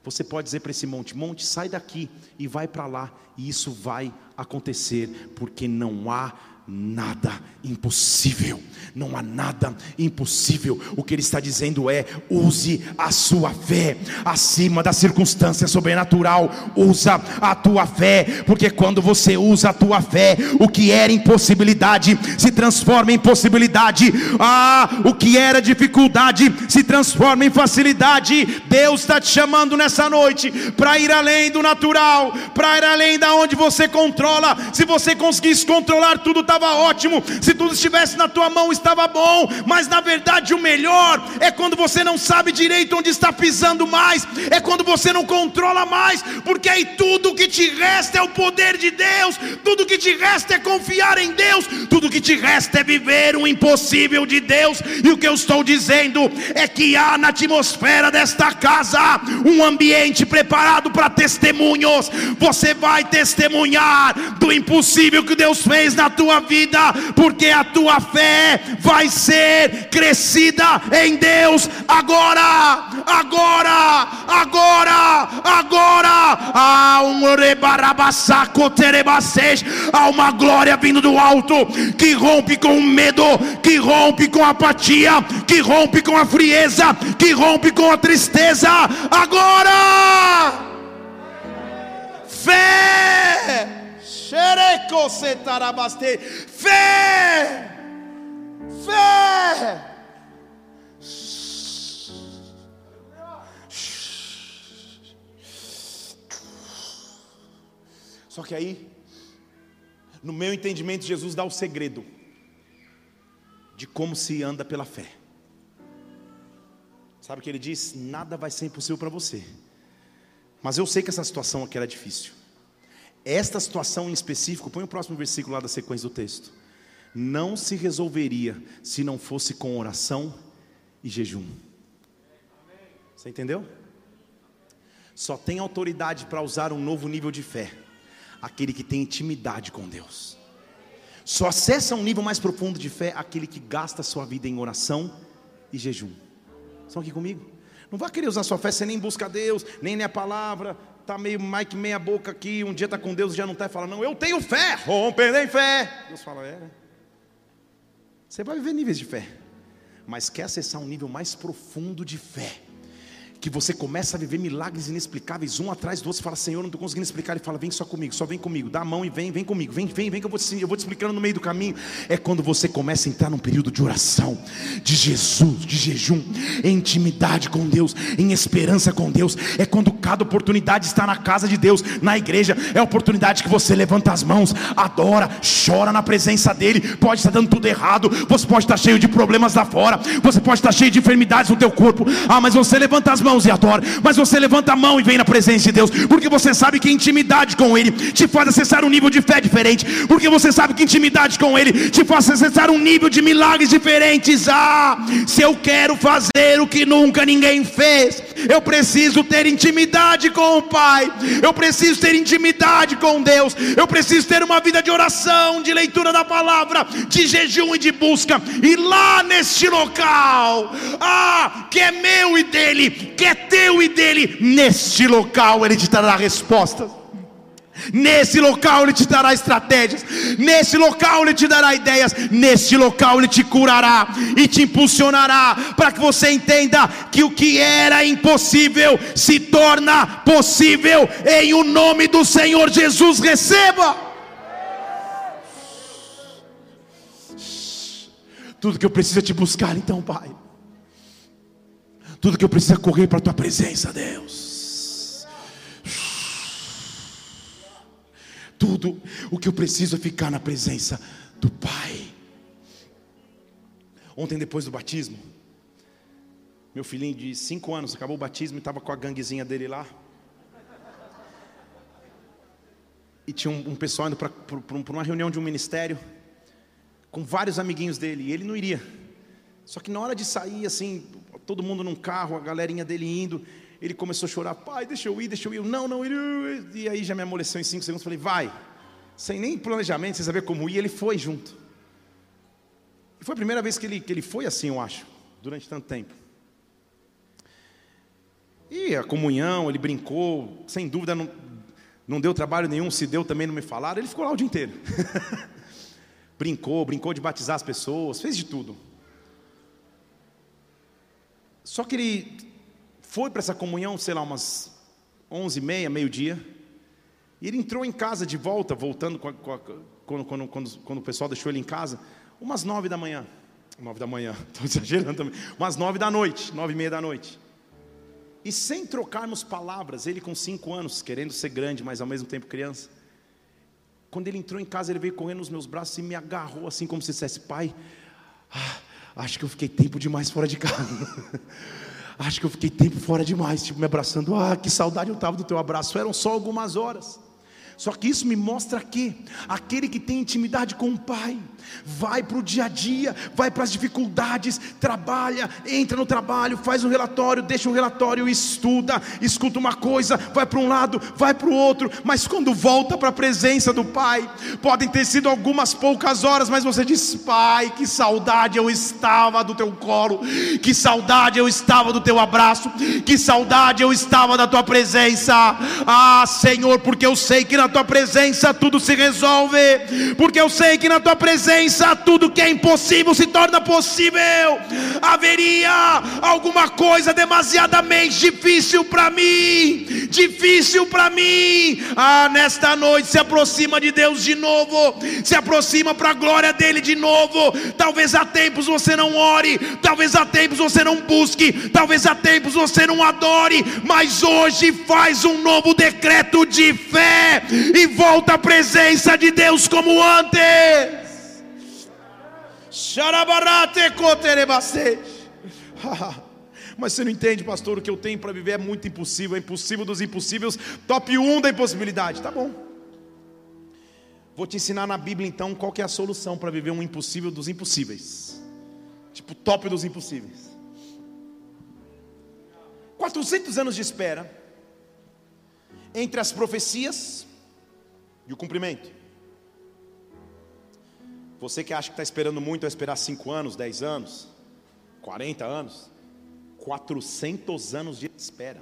você pode dizer para esse monte: monte, sai daqui e vai para lá, e isso vai acontecer, porque não há nada impossível. Não há nada impossível. O que ele está dizendo é: use a sua fé acima da circunstância sobrenatural. Usa a tua fé, porque quando você usa a tua fé, o que era impossibilidade se transforma em possibilidade. Ah, o que era dificuldade se transforma em facilidade. Deus está te chamando nessa noite para ir além do natural, para ir além da onde você controla. Se você conseguisse controlar tudo, está estava ótimo, se tudo estivesse na tua mão, estava bom, mas na verdade o melhor é quando você não sabe direito onde está pisando mais, é quando você não controla mais, porque aí tudo que te resta é o poder de Deus, tudo que te resta é confiar em Deus, tudo que te resta é viver o impossível de Deus, e o que eu estou dizendo é que há na atmosfera desta casa um ambiente preparado para testemunhos, você vai testemunhar do impossível que Deus fez na tua vida vida, porque a tua fé vai ser crescida em Deus agora, agora, agora, agora. Há um há uma glória vindo do alto que rompe com o medo, que rompe com a apatia, que rompe com a frieza, que rompe com a tristeza. Agora, fé Fé! Fé! Só que aí, no meu entendimento, Jesus dá o segredo de como se anda pela fé. Sabe o que ele diz? Nada vai ser impossível para você. Mas eu sei que essa situação aqui era difícil. Esta situação em específico, põe o próximo versículo lá da sequência do texto. Não se resolveria se não fosse com oração e jejum. Você entendeu? Só tem autoridade para usar um novo nível de fé aquele que tem intimidade com Deus. Só acessa um nível mais profundo de fé aquele que gasta sua vida em oração e jejum. Estão aqui comigo? Não vai querer usar sua fé, você nem busca Deus, nem nem a palavra, tá meio Mike meia boca aqui, um dia está com Deus e já não está e fala, não, eu tenho fé, rompendo em fé. Deus fala, é, né? Você vai viver níveis de fé, mas quer acessar um nível mais profundo de fé que você começa a viver milagres inexplicáveis um atrás do outro, você fala, Senhor, não estou conseguindo explicar, ele fala, vem só comigo, só vem comigo, dá a mão e vem, vem comigo, vem, vem, vem que eu vou, te, eu vou te explicando no meio do caminho. É quando você começa a entrar num período de oração, de Jesus, de jejum, em intimidade com Deus, em esperança com Deus. É quando cada oportunidade está na casa de Deus, na igreja, é a oportunidade que você levanta as mãos, adora, chora na presença dEle. Pode estar dando tudo errado, você pode estar cheio de problemas lá fora, você pode estar cheio de enfermidades no teu corpo. Ah, mas você levanta as mãos mãos e adora, mas você levanta a mão e vem na presença de Deus, porque você sabe que intimidade com Ele te faz acessar um nível de fé diferente, porque você sabe que intimidade com Ele te faz acessar um nível de milagres diferentes. Ah, se eu quero fazer o que nunca ninguém fez, eu preciso ter intimidade com o Pai, eu preciso ter intimidade com Deus, eu preciso ter uma vida de oração, de leitura da palavra, de jejum e de busca, e lá neste local, ah, que é meu e dele, que é teu e dele, neste local ele te dará respostas. Nesse local Ele te dará estratégias, nesse local Ele te dará ideias, neste local Ele te curará e te impulsionará para que você entenda que o que era impossível se torna possível em o nome do Senhor Jesus. Receba. Tudo que eu preciso é te buscar, então, Pai. Tudo que eu preciso é correr para a tua presença, Deus. tudo o que eu preciso é ficar na presença do Pai. Ontem, depois do batismo, meu filhinho de 5 anos acabou o batismo e estava com a ganguezinha dele lá. E tinha um, um pessoal indo para uma reunião de um ministério com vários amiguinhos dele, e ele não iria. Só que na hora de sair, assim, todo mundo num carro, a galerinha dele indo, ele começou a chorar, pai, deixa eu ir, deixa eu ir. Eu, não, não, e aí já me amoleceu em cinco segundos. Falei, vai, sem nem planejamento, sem saber como ir, ele foi junto. E foi a primeira vez que ele, que ele foi assim, eu acho, durante tanto tempo. E a comunhão, ele brincou, sem dúvida não, não deu trabalho nenhum, se deu também não me falaram, ele ficou lá o dia inteiro. brincou, brincou de batizar as pessoas, fez de tudo. Só que ele foi para essa comunhão, sei lá, umas onze e meia, meio-dia. E ele entrou em casa de volta, voltando com a, com a, quando, quando, quando, quando, o pessoal deixou ele em casa, umas nove da manhã. Nove da manhã, estou exagerando também. Umas nove da noite, nove e meia da noite. E sem trocarmos palavras, ele com cinco anos, querendo ser grande, mas ao mesmo tempo criança. Quando ele entrou em casa, ele veio correndo nos meus braços e me agarrou assim, como se dissesse: Pai, ah, acho que eu fiquei tempo demais fora de casa. Acho que eu fiquei tempo fora demais, tipo, me abraçando. Ah, que saudade eu estava do teu abraço. Eram só algumas horas. Só que isso me mostra que aquele que tem intimidade com o Pai, vai para o dia a dia, vai para as dificuldades, trabalha, entra no trabalho, faz um relatório, deixa um relatório, estuda, escuta uma coisa, vai para um lado, vai para o outro, mas quando volta para a presença do Pai, podem ter sido algumas poucas horas, mas você diz: Pai, que saudade eu estava do teu colo, que saudade eu estava do teu abraço, que saudade eu estava da tua presença. Ah, Senhor, porque eu sei que na tua presença tudo se resolve, porque eu sei que na tua presença tudo que é impossível se torna possível. Haveria alguma coisa demasiadamente difícil para mim, difícil para mim. Ah, nesta noite se aproxima de Deus de novo, se aproxima para a glória dele de novo. Talvez há tempos você não ore, talvez há tempos você não busque, talvez há tempos você não adore, mas hoje faz um novo decreto de fé e volta à presença de Deus como antes. Mas você não entende, pastor, o que eu tenho para viver é muito impossível, é impossível dos impossíveis, top 1 da impossibilidade. Tá bom. Vou te ensinar na Bíblia então qual é a solução para viver um impossível dos impossíveis. Tipo, top dos impossíveis. 400 anos de espera entre as profecias E o cumprimento. Você que acha que está esperando muito, vai esperar 5 anos, 10 anos, 40 anos, 400 anos de espera.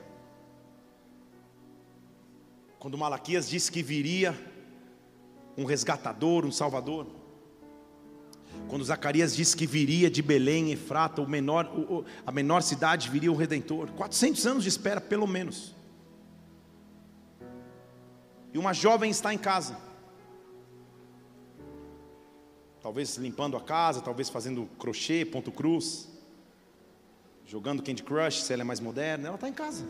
Quando Malaquias disse que viria um resgatador, um salvador, quando Zacarias disse que viria de Belém, Efrata, o menor, a menor cidade, viria o Redentor. 400 anos de espera, pelo menos. E uma jovem está em casa. Talvez limpando a casa, talvez fazendo crochê, ponto cruz, jogando Candy Crush, se ela é mais moderna. Ela está em casa.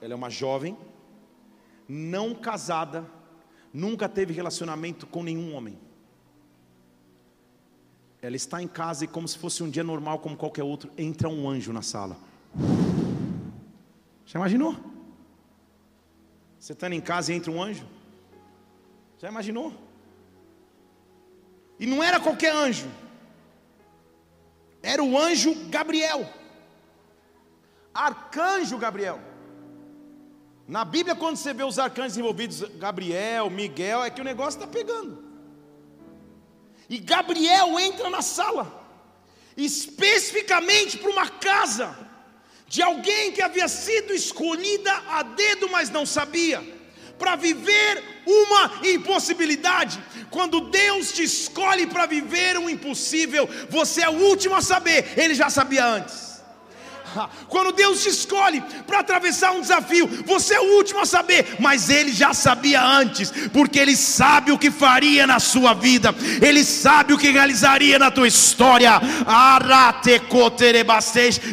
Ela é uma jovem, não casada, nunca teve relacionamento com nenhum homem. Ela está em casa e, como se fosse um dia normal, como qualquer outro, entra um anjo na sala. Já imaginou? Você está em casa e entra um anjo? Já imaginou? E não era qualquer anjo, era o anjo Gabriel, arcanjo Gabriel. Na Bíblia, quando você vê os arcanjos envolvidos, Gabriel, Miguel, é que o negócio está pegando. E Gabriel entra na sala, especificamente para uma casa de alguém que havia sido escolhida a dedo, mas não sabia para viver uma impossibilidade. Quando Deus te escolhe para viver um impossível, você é o último a saber, ele já sabia antes. Quando Deus te escolhe para atravessar um desafio, você é o último a saber, mas Ele já sabia antes, porque Ele sabe o que faria na sua vida, Ele sabe o que realizaria na tua história.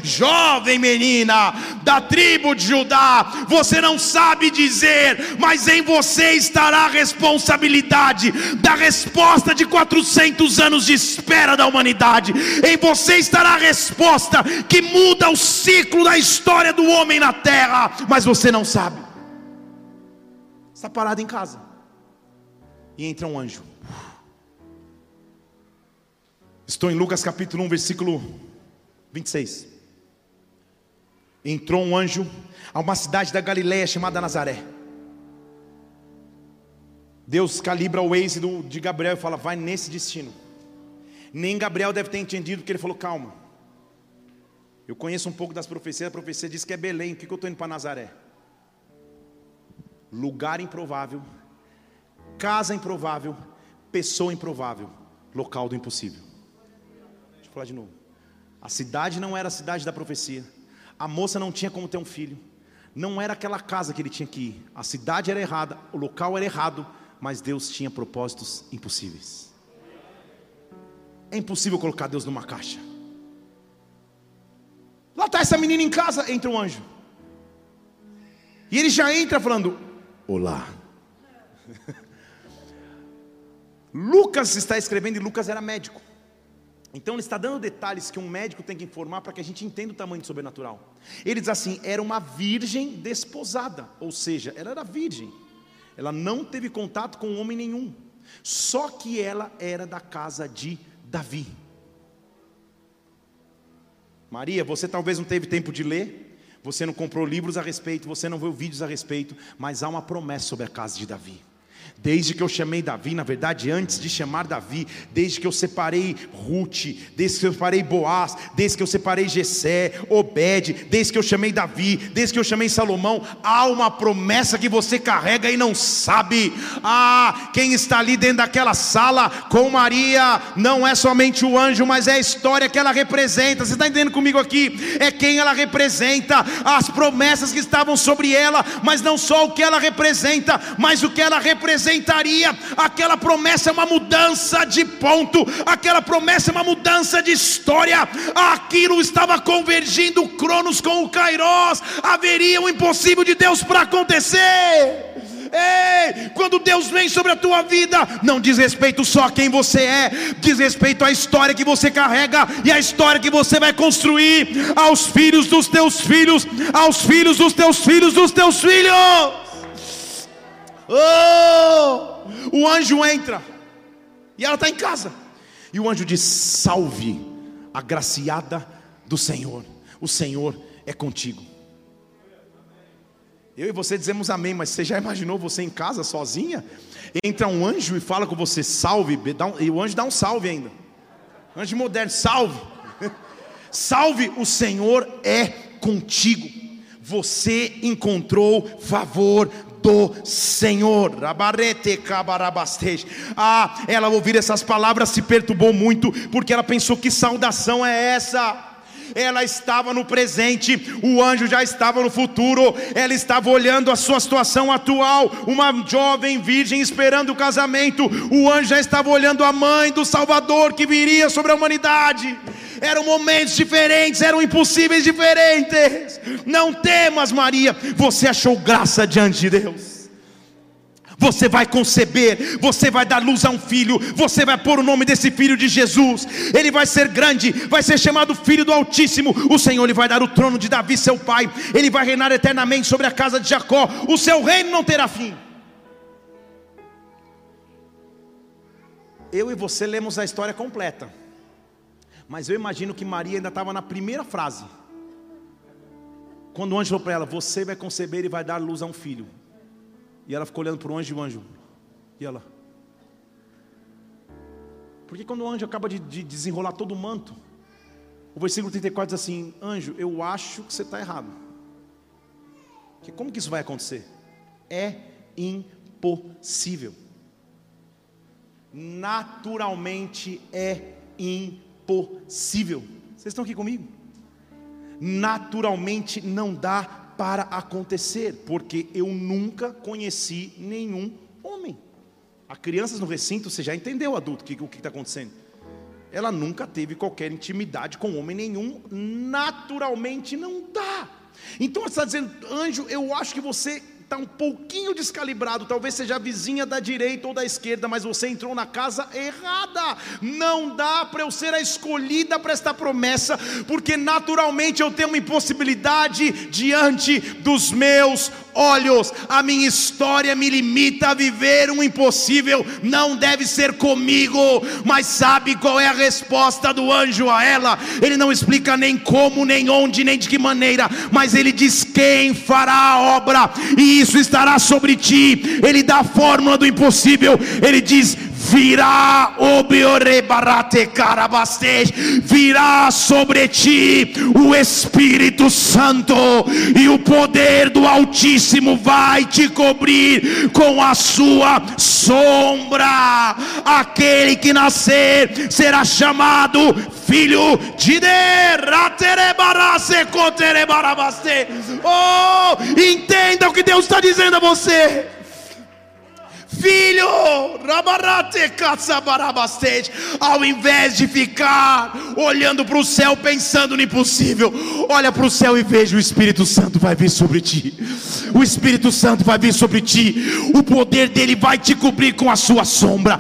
Jovem menina da tribo de Judá, você não sabe dizer, mas em você estará a responsabilidade da resposta de 400 anos de espera da humanidade, em você estará a resposta que muda os ciclo da história do homem na terra, mas você não sabe. Está parado em casa. E entra um anjo. Estou em Lucas capítulo 1, versículo 26. Entrou um anjo a uma cidade da Galiléia chamada Nazaré. Deus calibra o Waze de Gabriel e fala: vai nesse destino. Nem Gabriel deve ter entendido, porque ele falou: calma, eu conheço um pouco das profecias, a profecia diz que é Belém, o que, que eu estou indo para Nazaré? Lugar improvável, casa improvável, pessoa improvável, local do impossível. Deixa eu falar de novo. A cidade não era a cidade da profecia, a moça não tinha como ter um filho, não era aquela casa que ele tinha que ir, a cidade era errada, o local era errado, mas Deus tinha propósitos impossíveis. É impossível colocar Deus numa caixa. Lá está essa menina em casa, entra um anjo. E ele já entra falando: Olá. Lucas está escrevendo e Lucas era médico. Então ele está dando detalhes que um médico tem que informar para que a gente entenda o tamanho do sobrenatural. Ele diz assim: era uma virgem desposada, ou seja, ela era virgem. Ela não teve contato com homem nenhum. Só que ela era da casa de Davi. Maria, você talvez não teve tempo de ler, você não comprou livros a respeito, você não viu vídeos a respeito, mas há uma promessa sobre a casa de Davi. Desde que eu chamei Davi, na verdade, antes de chamar Davi, desde que eu separei Ruth, desde que eu separei Boaz, desde que eu separei Jessé, Obed, desde que eu chamei Davi, desde que eu chamei Salomão, há uma promessa que você carrega e não sabe. Ah, quem está ali dentro daquela sala com Maria não é somente o anjo, mas é a história que ela representa. Você está entendendo comigo aqui? É quem ela representa, as promessas que estavam sobre ela, mas não só o que ela representa, mas o que ela representa representaria. Aquela promessa é uma mudança de ponto, aquela promessa é uma mudança de história. Aquilo estava convergindo Cronos com o Kairos, haveria um impossível de Deus para acontecer. Ei, quando Deus vem sobre a tua vida, não diz respeito só a quem você é, diz respeito à história que você carrega e à história que você vai construir aos filhos dos teus filhos, aos filhos dos teus filhos dos teus filhos. Oh! O anjo entra e ela está em casa. E o anjo diz: Salve, agraciada do Senhor, o Senhor é contigo. Eu e você dizemos amém, mas você já imaginou você em casa sozinha? Entra um anjo e fala com você, salve, e o anjo dá um salve ainda. Anjo moderno, salve. Salve, o Senhor é contigo. Você encontrou favor do Senhor. Ah, ela ouvir essas palavras se perturbou muito, porque ela pensou que saudação é essa? ela estava no presente, o anjo já estava no futuro, ela estava olhando a sua situação atual, uma jovem virgem esperando o casamento, o anjo já estava olhando a mãe do Salvador que viria sobre a humanidade. Eram momentos diferentes, eram impossíveis diferentes. Não temas, Maria, você achou graça diante de Deus. Você vai conceber, você vai dar luz a um filho, você vai pôr o nome desse filho de Jesus. Ele vai ser grande, vai ser chamado Filho do Altíssimo. O Senhor lhe vai dar o trono de Davi, seu pai. Ele vai reinar eternamente sobre a casa de Jacó. O seu reino não terá fim. Eu e você lemos a história completa, mas eu imagino que Maria ainda estava na primeira frase. Quando o anjo falou para ela: Você vai conceber e vai dar luz a um filho. E ela ficou olhando para o anjo e o anjo. E ela. Porque quando o anjo acaba de, de desenrolar todo o manto, o versículo 34 diz assim: Anjo, eu acho que você está errado. Que como que isso vai acontecer? É impossível. Naturalmente é impossível. Vocês estão aqui comigo? Naturalmente não dá para acontecer, porque eu nunca conheci nenhum homem. Há crianças no recinto, você já entendeu, adulto, o que está acontecendo. Ela nunca teve qualquer intimidade com homem nenhum, naturalmente não dá. Então você está dizendo, anjo, eu acho que você está um pouquinho descalibrado, talvez seja a vizinha da direita ou da esquerda, mas você entrou na casa errada. Não dá para eu ser a escolhida para esta promessa, porque naturalmente eu tenho uma impossibilidade diante dos meus olhos. A minha história me limita a viver um impossível, não deve ser comigo. Mas sabe qual é a resposta do anjo a ela? Ele não explica nem como, nem onde, nem de que maneira, mas ele diz quem fará a obra, e isso estará sobre ti. Ele dá a fórmula do impossível. Ele diz: virá virá sobre ti o Espírito Santo e o poder do Altíssimo vai te cobrir com a sua sombra. Aquele que nascer será chamado filho de. Oh, entenda o que Deus está dizendo a você. Filho, ao invés de ficar olhando para o céu pensando no impossível, olha para o céu e veja o Espírito Santo vai vir sobre ti. O Espírito Santo vai vir sobre ti. O poder dele vai te cobrir com a sua sombra.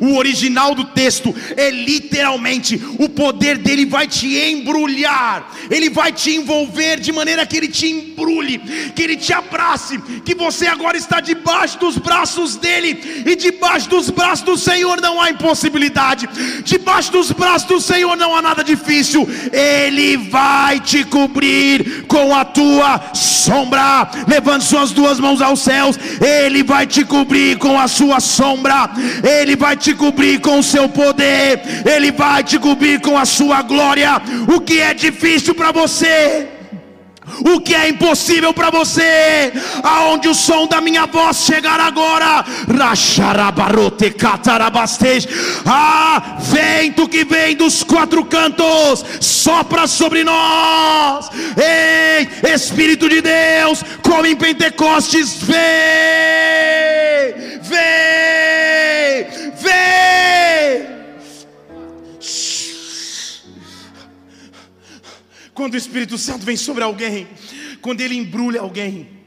O original do texto é literalmente o poder dele vai te embrulhar. Ele vai te envolver de maneira que ele te embrulhe, que ele te abrace, que que você agora está debaixo dos braços dele, e debaixo dos braços do Senhor não há impossibilidade, debaixo dos braços do Senhor não há nada difícil, ele vai te cobrir com a tua sombra. Levante suas duas mãos aos céus, ele vai te cobrir com a sua sombra, ele vai te cobrir com o seu poder, ele vai te cobrir com a sua glória. O que é difícil para você? O que é impossível para você, aonde o som da minha voz chegar agora, ah, vento que vem dos quatro cantos, sopra sobre nós, ei, Espírito de Deus, como em Pentecostes, vem, vem, vem. Quando o Espírito Santo vem sobre alguém, quando ele embrulha alguém,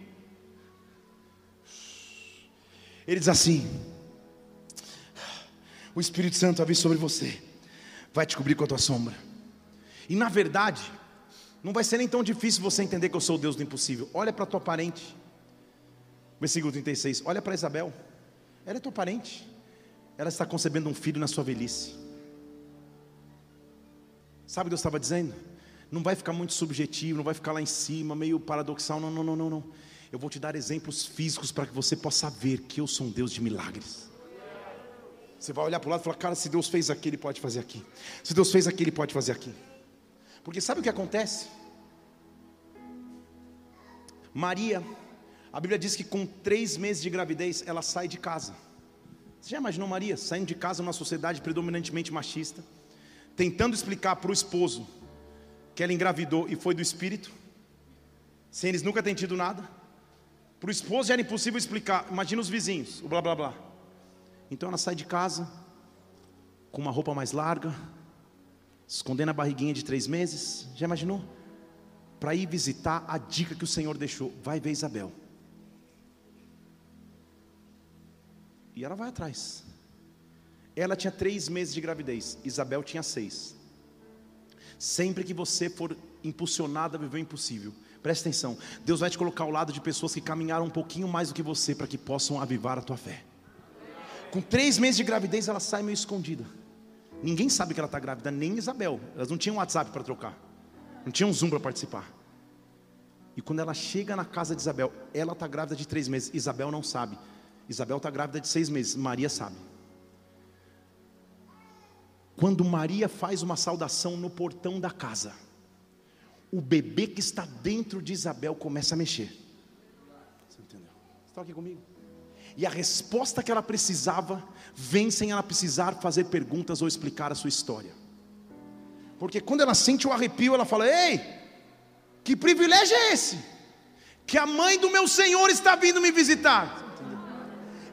ele diz assim: O Espírito Santo vai vir sobre você, vai te cobrir com a tua sombra. E na verdade, não vai ser nem tão difícil você entender que eu sou o Deus do impossível. Olha para tua parente, versículo 36. Olha para Isabel, ela é tua parente, ela está concebendo um filho na sua velhice. Sabe o que Deus estava dizendo? Não vai ficar muito subjetivo, não vai ficar lá em cima, meio paradoxal. Não, não, não, não, não. Eu vou te dar exemplos físicos para que você possa ver que eu sou um Deus de milagres. Você vai olhar para o lado e falar, cara, se Deus fez aqui, Ele pode fazer aqui. Se Deus fez aqui, Ele pode fazer aqui. Porque sabe o que acontece? Maria, a Bíblia diz que com três meses de gravidez ela sai de casa. Você já imaginou Maria saindo de casa numa sociedade predominantemente machista, tentando explicar para o esposo que ela engravidou e foi do espírito, sem eles nunca terem tido nada? Para o esposo já era impossível explicar. Imagina os vizinhos, o blá blá blá. Então ela sai de casa com uma roupa mais larga, escondendo a barriguinha de três meses. Já imaginou? Para ir visitar a dica que o Senhor deixou: vai ver Isabel. E ela vai atrás. Ela tinha três meses de gravidez, Isabel tinha seis. Sempre que você for impulsionado a viver o impossível, preste atenção: Deus vai te colocar ao lado de pessoas que caminharam um pouquinho mais do que você para que possam avivar a tua fé. Com três meses de gravidez, ela sai meio escondida. Ninguém sabe que ela está grávida, nem Isabel. Elas não tinham WhatsApp para trocar, não tinham Zoom para participar. E quando ela chega na casa de Isabel, ela está grávida de três meses, Isabel não sabe. Isabel está grávida de seis meses, Maria sabe. Quando Maria faz uma saudação no portão da casa, o bebê que está dentro de Isabel começa a mexer. Você entendeu? Você está aqui comigo? E a resposta que ela precisava vem sem ela precisar fazer perguntas ou explicar a sua história. Porque quando ela sente o arrepio, ela fala: Ei, que privilégio é esse? Que a mãe do meu Senhor está vindo me visitar.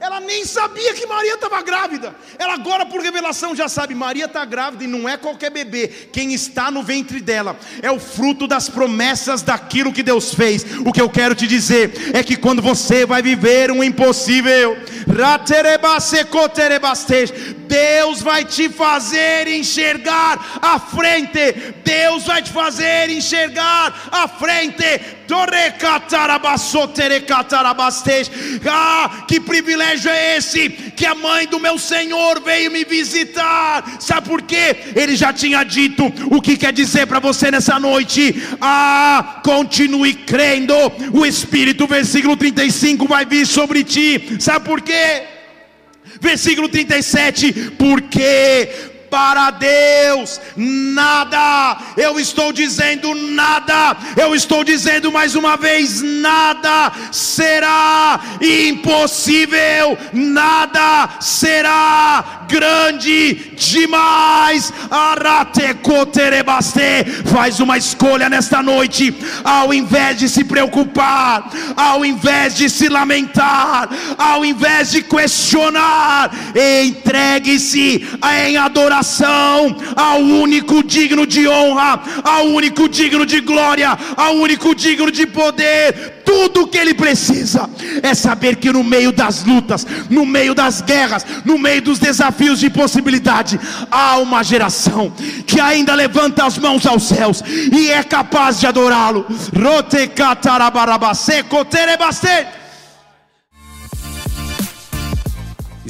Ela nem sabia que Maria estava grávida. Ela agora, por revelação, já sabe: Maria está grávida e não é qualquer bebê. Quem está no ventre dela é o fruto das promessas daquilo que Deus fez. O que eu quero te dizer é que quando você vai viver um impossível, Deus vai te fazer enxergar a frente. Deus vai te fazer enxergar a frente. Ah, que privilégio é esse? Que a mãe do meu Senhor veio me visitar. Sabe por quê? Ele já tinha dito o que quer dizer para você nessa noite. Ah, continue crendo. O Espírito, versículo 35, vai vir sobre ti. Sabe por quê? Versículo 37, porque para Deus, nada, eu estou dizendo nada, eu estou dizendo mais uma vez, nada será impossível, nada será grande demais. Faz uma escolha nesta noite, ao invés de se preocupar, ao invés de se lamentar, ao invés de questionar, entregue-se em adoração adoração ao único digno de honra, ao único digno de glória, ao único digno de poder. Tudo o que ele precisa é saber que no meio das lutas, no meio das guerras, no meio dos desafios de possibilidade, há uma geração que ainda levanta as mãos aos céus e é capaz de adorá-lo. Rote catarabarabase, coterebaste.